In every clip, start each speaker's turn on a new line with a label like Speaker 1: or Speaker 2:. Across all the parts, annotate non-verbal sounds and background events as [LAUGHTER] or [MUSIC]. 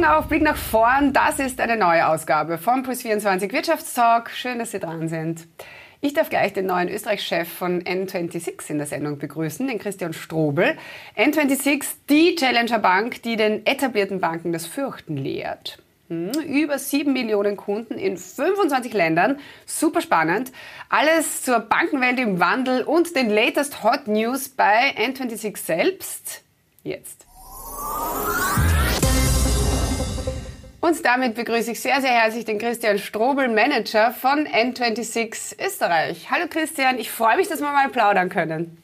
Speaker 1: Augen auf, Blick nach vorn. Das ist eine neue Ausgabe vom Plus24 Wirtschaftstalk. Schön, dass Sie dran sind. Ich darf gleich den neuen Österreich-Chef von N26 in der Sendung begrüßen, den Christian Strobel. N26, die Challenger-Bank, die den etablierten Banken das Fürchten lehrt. Hm, über sieben Millionen Kunden in 25 Ländern. Super spannend. Alles zur Bankenwelt im Wandel und den latest Hot News bei N26 selbst. Jetzt. Und damit begrüße ich sehr, sehr herzlich den Christian Strobel, Manager von N26 Österreich. Hallo Christian, ich freue mich, dass wir mal plaudern können.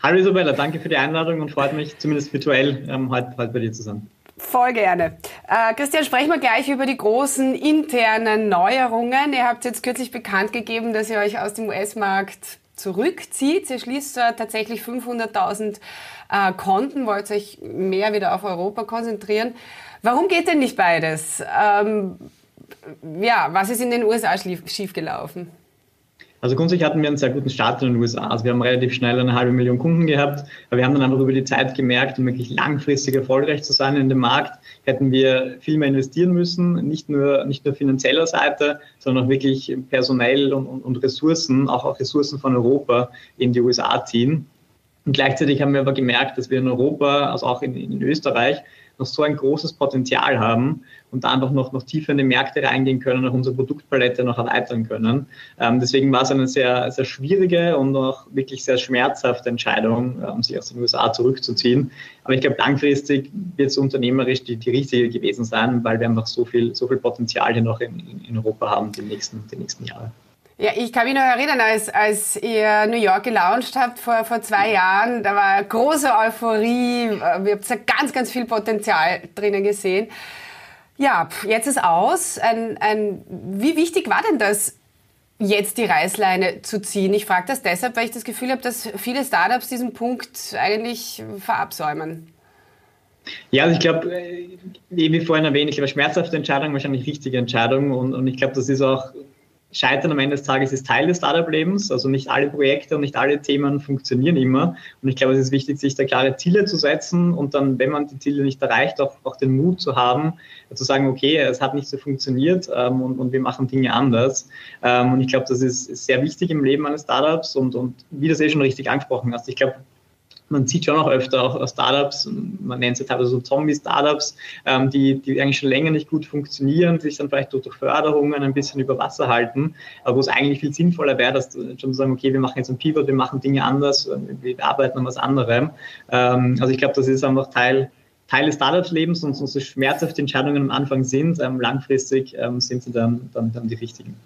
Speaker 2: Hallo Isabella, danke für die Einladung und freut mich zumindest virtuell ähm, heute, heute bei dir zu sein.
Speaker 1: Voll gerne. Äh, Christian, sprechen wir gleich über die großen internen Neuerungen. Ihr habt jetzt kürzlich bekannt gegeben, dass ihr euch aus dem US-Markt zurückzieht. Ihr schließt äh, tatsächlich 500.000 äh, Konten, wollt euch mehr wieder auf Europa konzentrieren. Warum geht denn nicht beides? Ähm, ja, was ist in den USA schiefgelaufen?
Speaker 2: Also grundsätzlich hatten wir einen sehr guten Start in den USA. Also wir haben relativ schnell eine halbe Million Kunden gehabt, aber wir haben dann einfach über die Zeit gemerkt, um wirklich langfristig erfolgreich zu sein in dem Markt, hätten wir viel mehr investieren müssen, nicht nur, nicht nur finanzieller Seite, sondern auch wirklich personell und, und, und Ressourcen, auch, auch Ressourcen von Europa in die USA ziehen. Und gleichzeitig haben wir aber gemerkt, dass wir in Europa, also auch in, in Österreich, noch so ein großes Potenzial haben und da einfach noch, noch tiefer in die Märkte reingehen können, auch unsere Produktpalette noch erweitern können. Ähm, deswegen war es eine sehr, sehr schwierige und auch wirklich sehr schmerzhafte Entscheidung, um sich aus den USA zurückzuziehen. Aber ich glaube, langfristig wird es unternehmerisch die, die richtige gewesen sein, weil wir einfach so viel, so viel Potenzial hier noch in, in Europa haben die nächsten, die nächsten Jahre.
Speaker 1: Ja, ich kann mich noch erinnern, als, als ihr New York gelauncht habt vor, vor zwei Jahren, da war große Euphorie, wir habt da ganz, ganz viel Potenzial drinnen gesehen. Ja, jetzt ist aus. Ein, ein, wie wichtig war denn das, jetzt die Reißleine zu ziehen? Ich frage das deshalb, weil ich das Gefühl habe, dass viele Startups diesen Punkt eigentlich verabsäumen.
Speaker 2: Ja, also ich glaube, äh, wie vorhin erwähnt, ich glaube, schmerzhafte Entscheidung, wahrscheinlich richtige Entscheidung und, und ich glaube, das ist auch Scheitern am Ende des Tages ist Teil des Startup-Lebens. Also nicht alle Projekte und nicht alle Themen funktionieren immer. Und ich glaube, es ist wichtig, sich da klare Ziele zu setzen und dann, wenn man die Ziele nicht erreicht, auch, auch den Mut zu haben, zu sagen, okay, es hat nicht so funktioniert ähm, und, und wir machen Dinge anders. Ähm, und ich glaube, das ist, sehr wichtig im Leben eines Startups und, und wie das eh schon richtig angesprochen hast. Ich glaube, man sieht schon auch öfter auch Startups, man nennt sie teilweise so Zombie-Startups, ähm, die, die eigentlich schon länger nicht gut funktionieren, sich dann vielleicht durch, durch Förderungen ein bisschen über Wasser halten, aber wo es eigentlich viel sinnvoller wäre, dass schon zu sagen, okay, wir machen jetzt ein Pivot, wir machen Dinge anders, wir arbeiten an was anderem. Ähm, also ich glaube, das ist einfach Teil, Teil des Startups-Lebens und so schmerzhafte Entscheidungen am Anfang sind, ähm, langfristig ähm, sind sie dann, dann, dann die richtigen.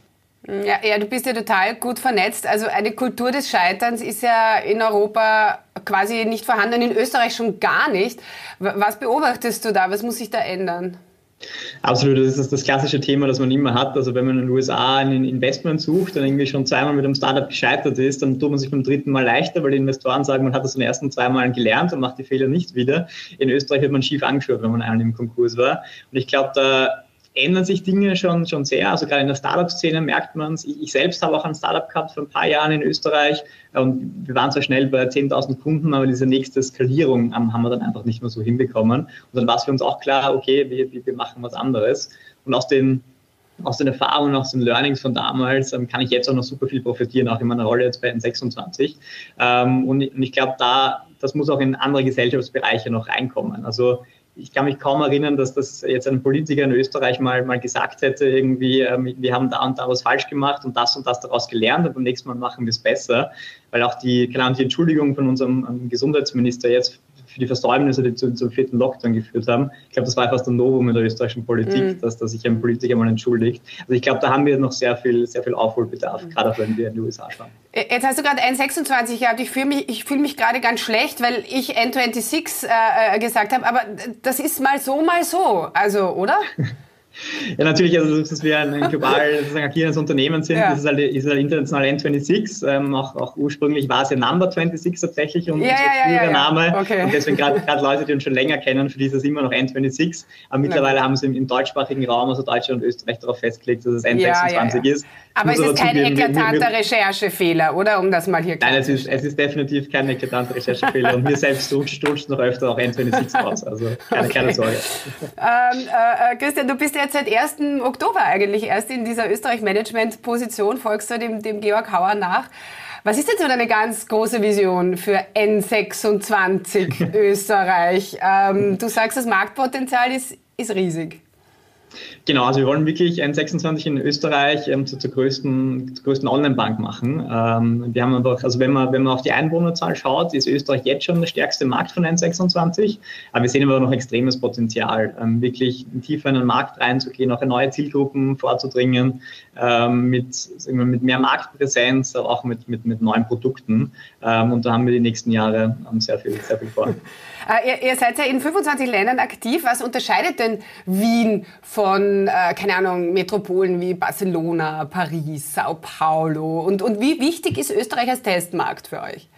Speaker 1: Ja, ja, du bist ja total gut vernetzt. Also eine Kultur des Scheiterns ist ja in Europa quasi nicht vorhanden, in Österreich schon gar nicht. Was beobachtest du da? Was muss sich da ändern?
Speaker 2: Absolut, das ist das klassische Thema, das man immer hat. Also wenn man in den USA ein Investment sucht und irgendwie schon zweimal mit einem Startup gescheitert ist, dann tut man sich beim dritten Mal leichter, weil die Investoren sagen, man hat das in den ersten zwei Malen gelernt und macht die Fehler nicht wieder. In Österreich wird man schief angeschaut, wenn man einmal im Konkurs war. Und ich glaube, da ändern sich Dinge schon, schon sehr. Also gerade in der Startup-Szene merkt man es. Ich, selbst habe auch ein Startup gehabt vor ein paar Jahren in Österreich und wir waren zwar schnell bei 10.000 Kunden, aber diese nächste Skalierung haben, wir dann einfach nicht mehr so hinbekommen. Und dann war es für uns auch klar, okay, wir, wir machen was anderes. Und aus den aus den Erfahrungen, aus den Learnings von damals ähm, kann ich jetzt auch noch super viel profitieren, auch in meiner Rolle jetzt bei N26. Ähm, und ich, ich glaube, da, das muss auch in andere Gesellschaftsbereiche noch reinkommen. Also ich kann mich kaum erinnern, dass das jetzt ein Politiker in Österreich mal, mal gesagt hätte, irgendwie, ähm, wir haben da und da was falsch gemacht und das und das daraus gelernt und beim nächsten Mal machen wir es besser. Weil auch die, keine Ahnung, die Entschuldigung von unserem ähm, Gesundheitsminister jetzt für die Versäumnisse, die zu, zum vierten Lockdown geführt haben. Ich glaube, das war fast ein Novum in der österreichischen Politik, mhm. dass, dass sich ein Politiker mal entschuldigt. Also ich glaube, da haben wir noch sehr viel, sehr viel Aufholbedarf, mhm. gerade auch wenn wir in die USA schauen.
Speaker 1: Jetzt hast du gerade N26 gehabt. Ich fühle mich, fühl mich gerade ganz schlecht, weil ich N26 äh, äh, gesagt habe. Aber das ist mal so, mal so. Also, oder? [LAUGHS] [LAUGHS]
Speaker 2: Ja, natürlich, also dass wir ein global [LAUGHS] agierendes Unternehmen sind, ja. ist, halt, ist halt international N26. Ähm, auch, auch, ursprünglich war es ja Number 26 tatsächlich und ja, unser ja, ja, Name. Okay. Und deswegen gerade [LAUGHS] Leute, die uns schon länger kennen, für die ist es immer noch N26. Aber mittlerweile haben sie im, im, deutschsprachigen Raum, also Deutschland und Österreich, darauf festgelegt, dass es N26 ist.
Speaker 1: Aber es ist kein eklatanter Recherchefehler, oder? Um das mal hier
Speaker 2: Nein, es ist, es ist definitiv kein eklatanter Recherchefehler. und mir selbst stutzt noch öfter auch N26 raus. Also keine, keine Sorge.
Speaker 1: Ähm, äh, äh, Christian, du bist jetzt seit 1. Oktober eigentlich erst in dieser Österreich-Management-Position, folgst du dem, dem Georg Hauer nach. Was ist denn so deine ganz große Vision für N26 [LAUGHS] Österreich? Ähm, du sagst, das Marktpotenzial ist, ist riesig.
Speaker 2: Genau, also wir wollen wirklich N26 in Österreich ähm, zur, zur, größten, zur größten Online-Bank machen. Ähm, wir haben einfach, also wenn man, wenn man auf die Einwohnerzahl schaut, ist Österreich jetzt schon der stärkste Markt von N26, aber wir sehen aber noch extremes Potenzial, ähm, wirklich tiefer in den Markt reinzugehen, auch in neue Zielgruppen vorzudringen, ähm, mit, wir, mit mehr Marktpräsenz, aber auch mit, mit, mit neuen Produkten. Ähm, und da haben wir die nächsten Jahre ähm, sehr viel, sehr viel vor. [LAUGHS]
Speaker 1: Äh, ihr, ihr, seid ja in 25 Ländern aktiv. Was unterscheidet denn Wien von, äh, keine Ahnung, Metropolen wie Barcelona, Paris, Sao Paulo? Und, und wie wichtig ist Österreich als Testmarkt für euch?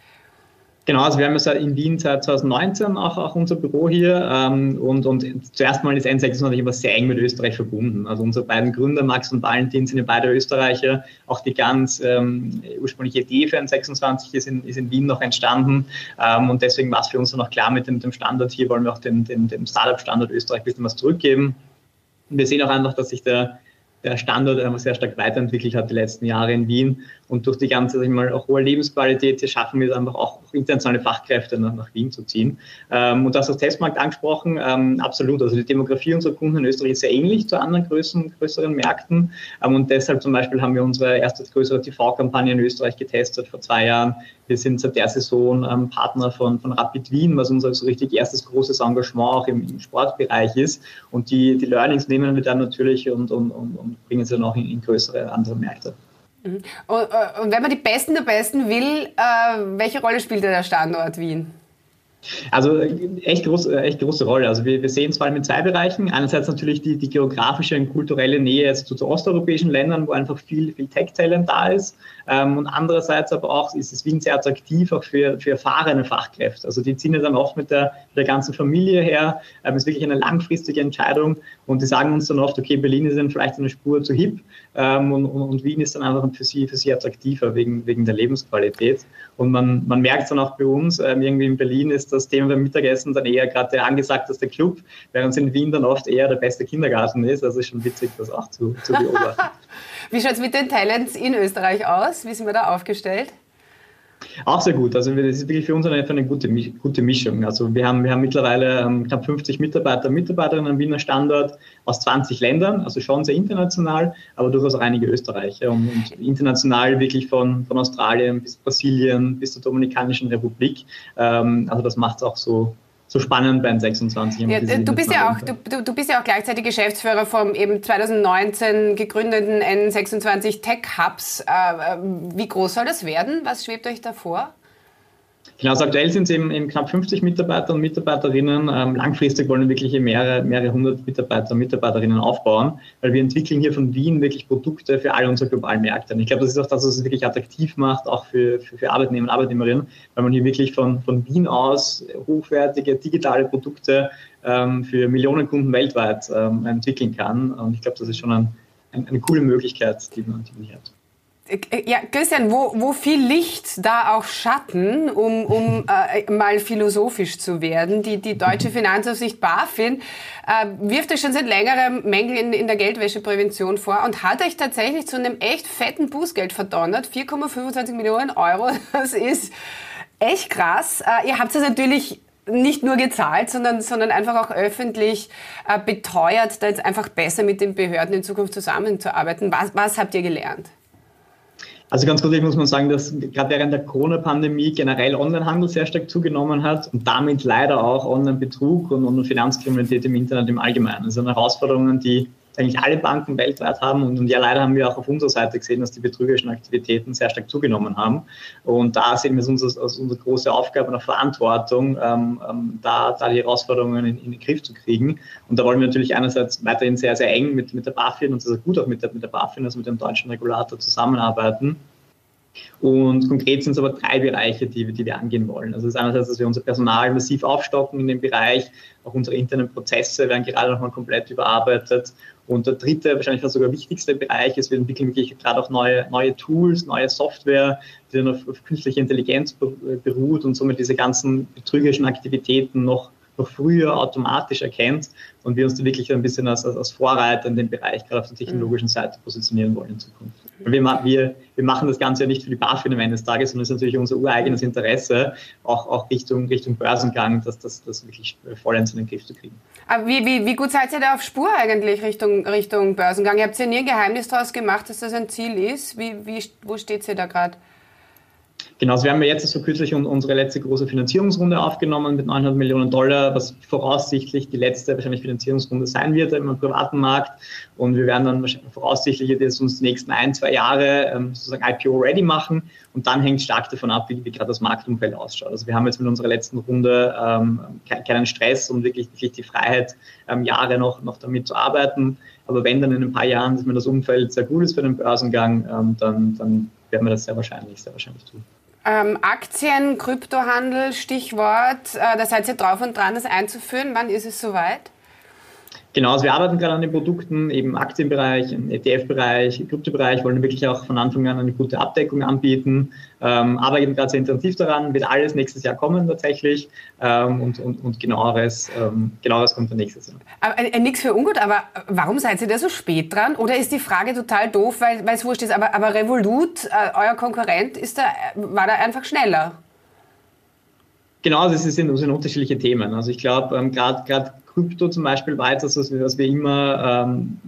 Speaker 2: Genau, also wir haben ja in Wien seit 2019 auch, auch unser Büro hier ähm, und, und zuerst mal ist N26 aber sehr eng mit Österreich verbunden. Also unsere beiden Gründer, Max und Valentin, sind ja beide Österreicher. Auch die ganz ähm, ursprüngliche Idee für N26 ist in, ist in Wien noch entstanden ähm, und deswegen war es für uns dann auch klar mit dem, dem Standort hier, wollen wir auch dem, dem, dem Startup-Standort Österreich ein bisschen was zurückgeben. Und wir sehen auch einfach, dass sich der der Standort einfach sehr stark weiterentwickelt hat die letzten Jahre in Wien. Und durch die ganze, sag ich mal, auch hohe Lebensqualität schaffen wir es einfach auch internationale Fachkräfte nach, nach Wien zu ziehen. Ähm, und das als Testmarkt angesprochen, ähm, absolut. Also die Demografie unserer Kunden in Österreich ist sehr ähnlich zu anderen größeren, größeren Märkten. Ähm, und deshalb zum Beispiel haben wir unsere erste größere TV-Kampagne in Österreich getestet vor zwei Jahren. Wir sind seit der Saison ähm, Partner von, von Rapid Wien, was unser so richtig erstes großes Engagement auch im, im Sportbereich ist. Und die, die Learnings nehmen wir dann natürlich und, und, und, und bringen sie dann auch in, in größere andere Märkte.
Speaker 1: Mhm. Und, äh, und, wenn man die Besten der Besten will, äh, welche Rolle spielt der Standort Wien?
Speaker 2: Also echt, groß, echt große Rolle. Also wir, wir sehen es vor allem in zwei Bereichen. Einerseits natürlich die, die geografische und kulturelle Nähe zu, zu osteuropäischen Ländern, wo einfach viel, viel Tech-Talent da ist. Ähm, und andererseits aber auch ist es Wien sehr attraktiv auch für, für erfahrene Fachkräfte. Also die ziehen ja dann oft mit der, mit der ganzen Familie her. Ähm, es ist wirklich eine langfristige Entscheidung. Und die sagen uns dann oft, okay, Berlin ist dann vielleicht eine Spur zu hip ähm, und, und, und, Wien ist dann einfach für sie, für sie attraktiver wegen, wegen der Lebensqualität. Und man, man merkt es dann auch bei uns, ähm, irgendwie in Berlin ist das Thema beim Mittagessen dann eher gerade der angesagteste Club, während es in Wien dann oft eher der beste Kindergarten ist. Also ist schon witzig, das auch zu, zu beobachten. [LAUGHS]
Speaker 1: Wie schaut es mit den Talents in Österreich aus? Wie sind wir da aufgestellt?
Speaker 2: Auch sehr gut. Also das ist wirklich für uns eine, eine gute, gute Mischung. Also wir haben, wir haben mittlerweile ähm, knapp 50 Mitarbeiter und Mitarbeiterinnen am Wiener Standort aus 20 Ländern, also schon sehr international, aber durchaus auch einige Österreicher und, und international wirklich von, von Australien bis Brasilien bis zur Dominikanischen Republik. Ähm, also das macht es auch so, so spannend beim 26.
Speaker 1: Ja, du, bist ja auch, du, du, bist ja auch gleichzeitig Geschäftsführer vom eben 2019 gegründeten N26 Tech Hubs. Äh, äh, wie groß soll das werden? Was schwebt euch da vor?
Speaker 2: Genau, also aktuell sind es eben, eben, knapp 50 Mitarbeiter und Mitarbeiterinnen. Ähm, langfristig wollen wir wirklich mehrere, mehrere hundert Mitarbeiter und Mitarbeiterinnen aufbauen, weil wir entwickeln hier von Wien wirklich Produkte für alle unsere globalen Märkte. Und ich glaube, das ist auch das, was es wirklich attraktiv macht, auch für, für, für Arbeitnehmer und Arbeitnehmerinnen, weil man hier wirklich von, von Wien aus hochwertige digitale Produkte ähm, für Millionen Kunden weltweit ähm, entwickeln kann. Und ich glaube, das ist schon ein, ein, eine coole Möglichkeit, die man, die hier hat.
Speaker 1: Äh, ja, Christian, wo, wo viel Licht, da auch Schatten, um, um äh, mal philosophisch zu werden. Die, die deutsche Finanzaufsicht BaFin äh, wirft euch schon seit längerem Mängel in, in der Geldwäscheprävention vor und hat euch tatsächlich zu einem echt fetten Bußgeld verdonnert. 4,25 Millionen Euro, [LAUGHS] das ist echt krass. Äh, ihr habt es natürlich nicht nur gezahlt, sondern, sondern einfach auch öffentlich äh, beteuert, da jetzt einfach besser mit den Behörden in Zukunft zusammenzuarbeiten. Was, was habt ihr gelernt?
Speaker 2: Also ganz grundsätzlich muss man sagen, dass gerade während der Corona-Pandemie generell Onlinehandel sehr stark zugenommen hat und damit leider auch Online-Betrug und, und Finanzkriminalität im Internet im Allgemeinen. Das sind Herausforderungen, die, eigentlich alle Banken weltweit haben. Und, und ja, leider haben wir auch auf unserer Seite gesehen, dass die betrügerischen Aktivitäten sehr stark zugenommen haben. Und da sehen wir es uns als, unsere große Aufgabe und Verantwortung, ähm, ähm, da, da die Herausforderungen in, in, den Griff zu kriegen. Und da wollen wir natürlich einerseits weiterhin sehr, sehr eng mit, mit der BaFin und sehr gut auch mit der, mit der BaFin, also mit dem deutschen Regulator zusammenarbeiten. Und konkret sind es aber drei Bereiche, die, die wir angehen wollen. Also das ist einerseits, dass wir unser Personal massiv aufstocken in dem Bereich, auch unsere internen Prozesse werden gerade nochmal komplett überarbeitet. Und der dritte, wahrscheinlich fast sogar wichtigste Bereich ist, wir entwickeln wirklich gerade auch neue, neue Tools, neue Software, die dann auf, auf künstlicher Intelligenz beruht und somit diese ganzen betrügerischen Aktivitäten noch noch früher automatisch erkennt und wir uns da wirklich ein bisschen als, als Vorreiter in dem Bereich, gerade auf der technologischen Seite, positionieren wollen in Zukunft. Wir, wir, wir machen das Ganze ja nicht für die BaFin am Ende des Tages, sondern es ist natürlich unser ureigenes Interesse, auch, auch Richtung, Richtung Börsengang, dass das, das wirklich vollends in den Griff zu kriegen.
Speaker 1: Aber wie, wie, wie gut seid ihr da auf Spur eigentlich Richtung, Richtung Börsengang? Ihr habt ja nie ein Geheimnis daraus gemacht, dass das ein Ziel ist. Wie, wie, wo steht ihr da gerade?
Speaker 2: Genau, also wir haben ja jetzt so kürzlich unsere letzte große Finanzierungsrunde aufgenommen mit 900 Millionen Dollar, was voraussichtlich die letzte wahrscheinlich Finanzierungsrunde sein wird im privaten Markt. Und wir werden dann voraussichtlich jetzt uns die nächsten ein, zwei Jahre ähm, sozusagen IPO-ready machen. Und dann hängt stark davon ab, wie, wie gerade das Marktumfeld ausschaut. Also wir haben jetzt mit unserer letzten Runde ähm, keinen Stress und wirklich, wirklich die Freiheit, ähm, Jahre noch, noch damit zu arbeiten. Aber wenn dann in ein paar Jahren wenn das Umfeld sehr gut ist für den Börsengang, ähm, dann, dann werden wir das sehr wahrscheinlich, sehr wahrscheinlich tun.
Speaker 1: Ähm, Aktien, Kryptohandel, Stichwort. Äh, da seid ihr drauf und dran, das einzuführen. Wann ist es soweit?
Speaker 2: Genau, also wir arbeiten gerade an den Produkten, eben Aktienbereich, im ETF-Bereich, Kryptobereich, wollen wirklich auch von Anfang an eine gute Abdeckung anbieten, ähm, arbeiten gerade sehr intensiv daran, wird alles nächstes Jahr kommen tatsächlich ähm, und, und, und genaueres, ähm, genaueres kommt dann nächstes Jahr.
Speaker 1: Aber, äh, nichts für ungut, aber warum seid ihr da so spät dran? Oder ist die Frage total doof, weil es wurscht ist, aber, aber Revolut, äh, euer Konkurrent, ist da, war da einfach schneller?
Speaker 2: Genau, das sind, das sind unterschiedliche Themen. Also ich glaube, ähm, gerade Krypto zum Beispiel war etwas, was wir, was wir immer ähm,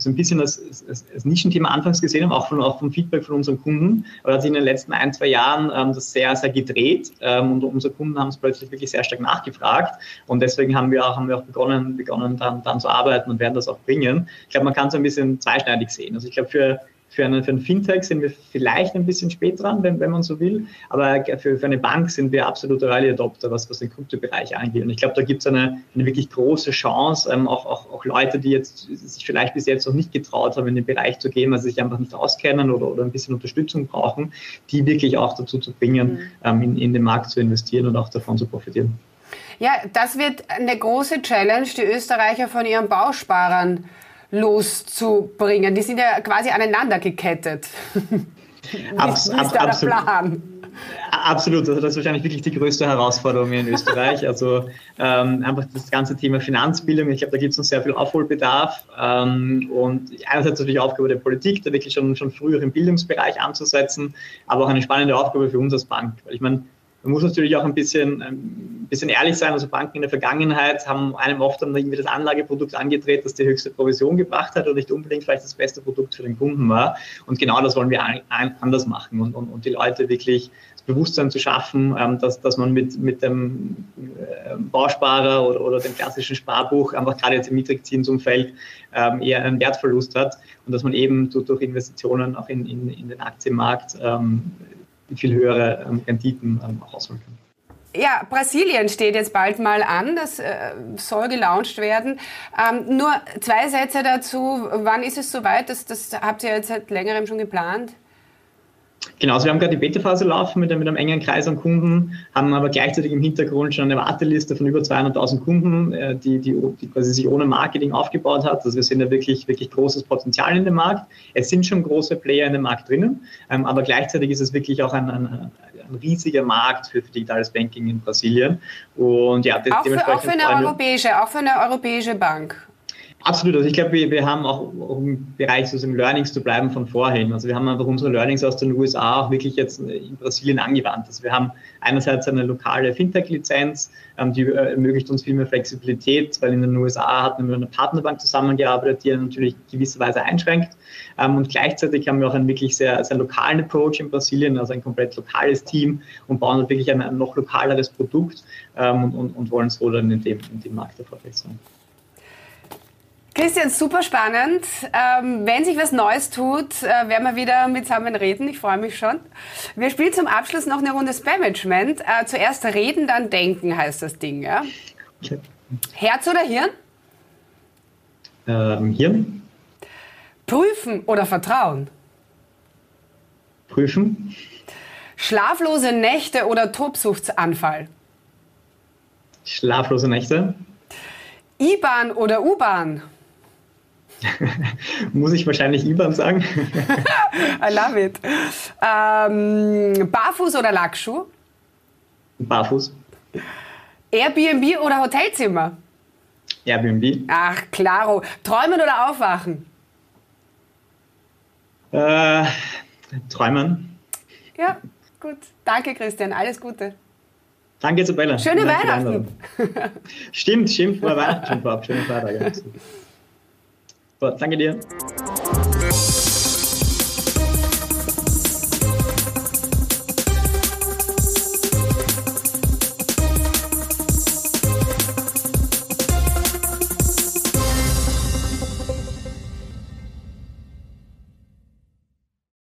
Speaker 2: so ein bisschen als, als, als, Nischenthema anfangs gesehen haben, auch, von, auch vom Feedback von unseren Kunden. Aber hat sich in den letzten ein, zwei Jahren ähm, das sehr, sehr gedreht ähm, und unsere Kunden haben es plötzlich wirklich sehr stark nachgefragt. Und deswegen haben wir auch, haben wir auch begonnen, begonnen dann, dann zu arbeiten und werden das auch bringen. Ich glaube, man kann es ein bisschen zweischneidig sehen. Also ich glaube, für für, eine, für ein Fintech sind wir vielleicht ein bisschen spät dran, wenn, wenn man so will, aber für, für eine Bank sind wir absolute Early Adopter, was, was den Kryptobereich angeht. Und ich glaube, da gibt es eine, eine wirklich große Chance, ähm, auch, auch, auch Leute, die jetzt sich vielleicht bis jetzt noch nicht getraut haben, in den Bereich zu gehen, weil sie sich einfach nicht auskennen oder, oder ein bisschen Unterstützung brauchen, die wirklich auch dazu zu bringen, mhm. ähm, in, in den Markt zu investieren und auch davon zu profitieren.
Speaker 1: Ja, das wird eine große Challenge, die Österreicher von ihren Bausparern loszubringen. Die sind ja quasi aneinander gekettet.
Speaker 2: Abs ist, da absolut. Absolut, also das ist wahrscheinlich wirklich die größte Herausforderung in Österreich. Also ähm, einfach das ganze Thema Finanzbildung, ich glaube, da gibt es noch sehr viel Aufholbedarf. Ähm, und einerseits natürlich Aufgabe der Politik, da wirklich schon, schon früher im Bildungsbereich anzusetzen, aber auch eine spannende Aufgabe für uns als Bank. Weil ich meine, man muss natürlich auch ein bisschen, ein bisschen ehrlich sein. Also Banken in der Vergangenheit haben einem oft dann irgendwie das Anlageprodukt angedreht, das die höchste Provision gebracht hat und nicht unbedingt vielleicht das beste Produkt für den Kunden war. Und genau das wollen wir anders machen und, und, und die Leute wirklich das Bewusstsein zu schaffen, ähm, dass, dass man mit, mit dem äh, Bausparer oder, oder dem klassischen Sparbuch einfach gerade jetzt im Niedrigzinsumfeld ähm, eher einen Wertverlust hat und dass man eben durch Investitionen auch in, in, in den Aktienmarkt ähm, viel höhere ähm, Renditen ähm, auch ausholen kann.
Speaker 1: Ja, Brasilien steht jetzt bald mal an. Das äh, soll gelauncht werden. Ähm, nur zwei Sätze dazu. Wann ist es soweit? Das, das habt ihr jetzt seit längerem schon geplant?
Speaker 2: Genau, also wir haben gerade die Beta-Phase laufen mit, mit, einem engen Kreis an Kunden, haben aber gleichzeitig im Hintergrund schon eine Warteliste von über 200.000 Kunden, äh, die, die, die, quasi sich ohne Marketing aufgebaut hat. Also wir sehen da wirklich, wirklich großes Potenzial in dem Markt. Es sind schon große Player in dem Markt drinnen, ähm, aber gleichzeitig ist es wirklich auch ein, ein, ein riesiger Markt für, für, digitales Banking in Brasilien.
Speaker 1: Und ja, auch, für, auch für eine europäische, auch für eine europäische Bank.
Speaker 2: Absolut. Also ich glaube, wir, wir haben auch, auch im Bereich sozusagen Learnings zu bleiben von vorhin. Also wir haben einfach unsere Learnings aus den USA auch wirklich jetzt in Brasilien angewandt. Also wir haben einerseits eine lokale Fintech-Lizenz, ähm, die ermöglicht uns viel mehr Flexibilität, weil in den USA hatten wir mit einer Partnerbank zusammengearbeitet, die natürlich gewisserweise einschränkt. Ähm, und gleichzeitig haben wir auch einen wirklich sehr, sehr lokalen Approach in Brasilien, also ein komplett lokales Team und bauen wirklich ein, ein noch lokaleres Produkt ähm, und, und, wollen so dann in dem, in dem Markt erfolgreich sein.
Speaker 1: Christian, super spannend. Ähm, wenn sich was Neues tut, äh, werden wir wieder mitsammen reden. Ich freue mich schon. Wir spielen zum Abschluss noch eine Runde Spam-Management. Äh, zuerst reden, dann denken heißt das Ding. Ja? Okay. Herz oder Hirn?
Speaker 2: Ähm, Hirn.
Speaker 1: Prüfen oder vertrauen?
Speaker 2: Prüfen.
Speaker 1: Schlaflose Nächte oder Tobsuchtsanfall?
Speaker 2: Schlaflose Nächte.
Speaker 1: I-Bahn oder U-Bahn?
Speaker 2: Muss ich wahrscheinlich IBAN sagen? [LAUGHS]
Speaker 1: I love it. Ähm, Barfuß oder Lackschuh?
Speaker 2: Barfuß.
Speaker 1: Airbnb oder Hotelzimmer?
Speaker 2: Airbnb.
Speaker 1: Ach, klaro. Träumen oder aufwachen?
Speaker 2: Äh, träumen.
Speaker 1: Ja, gut. Danke, Christian. Alles Gute.
Speaker 2: Danke, Isabella.
Speaker 1: Schöne Danke Weihnachten.
Speaker 2: Stimmt, stimmt. Weihnachten schon vorab. [LAUGHS] Schönen Feiertag. Danke dir.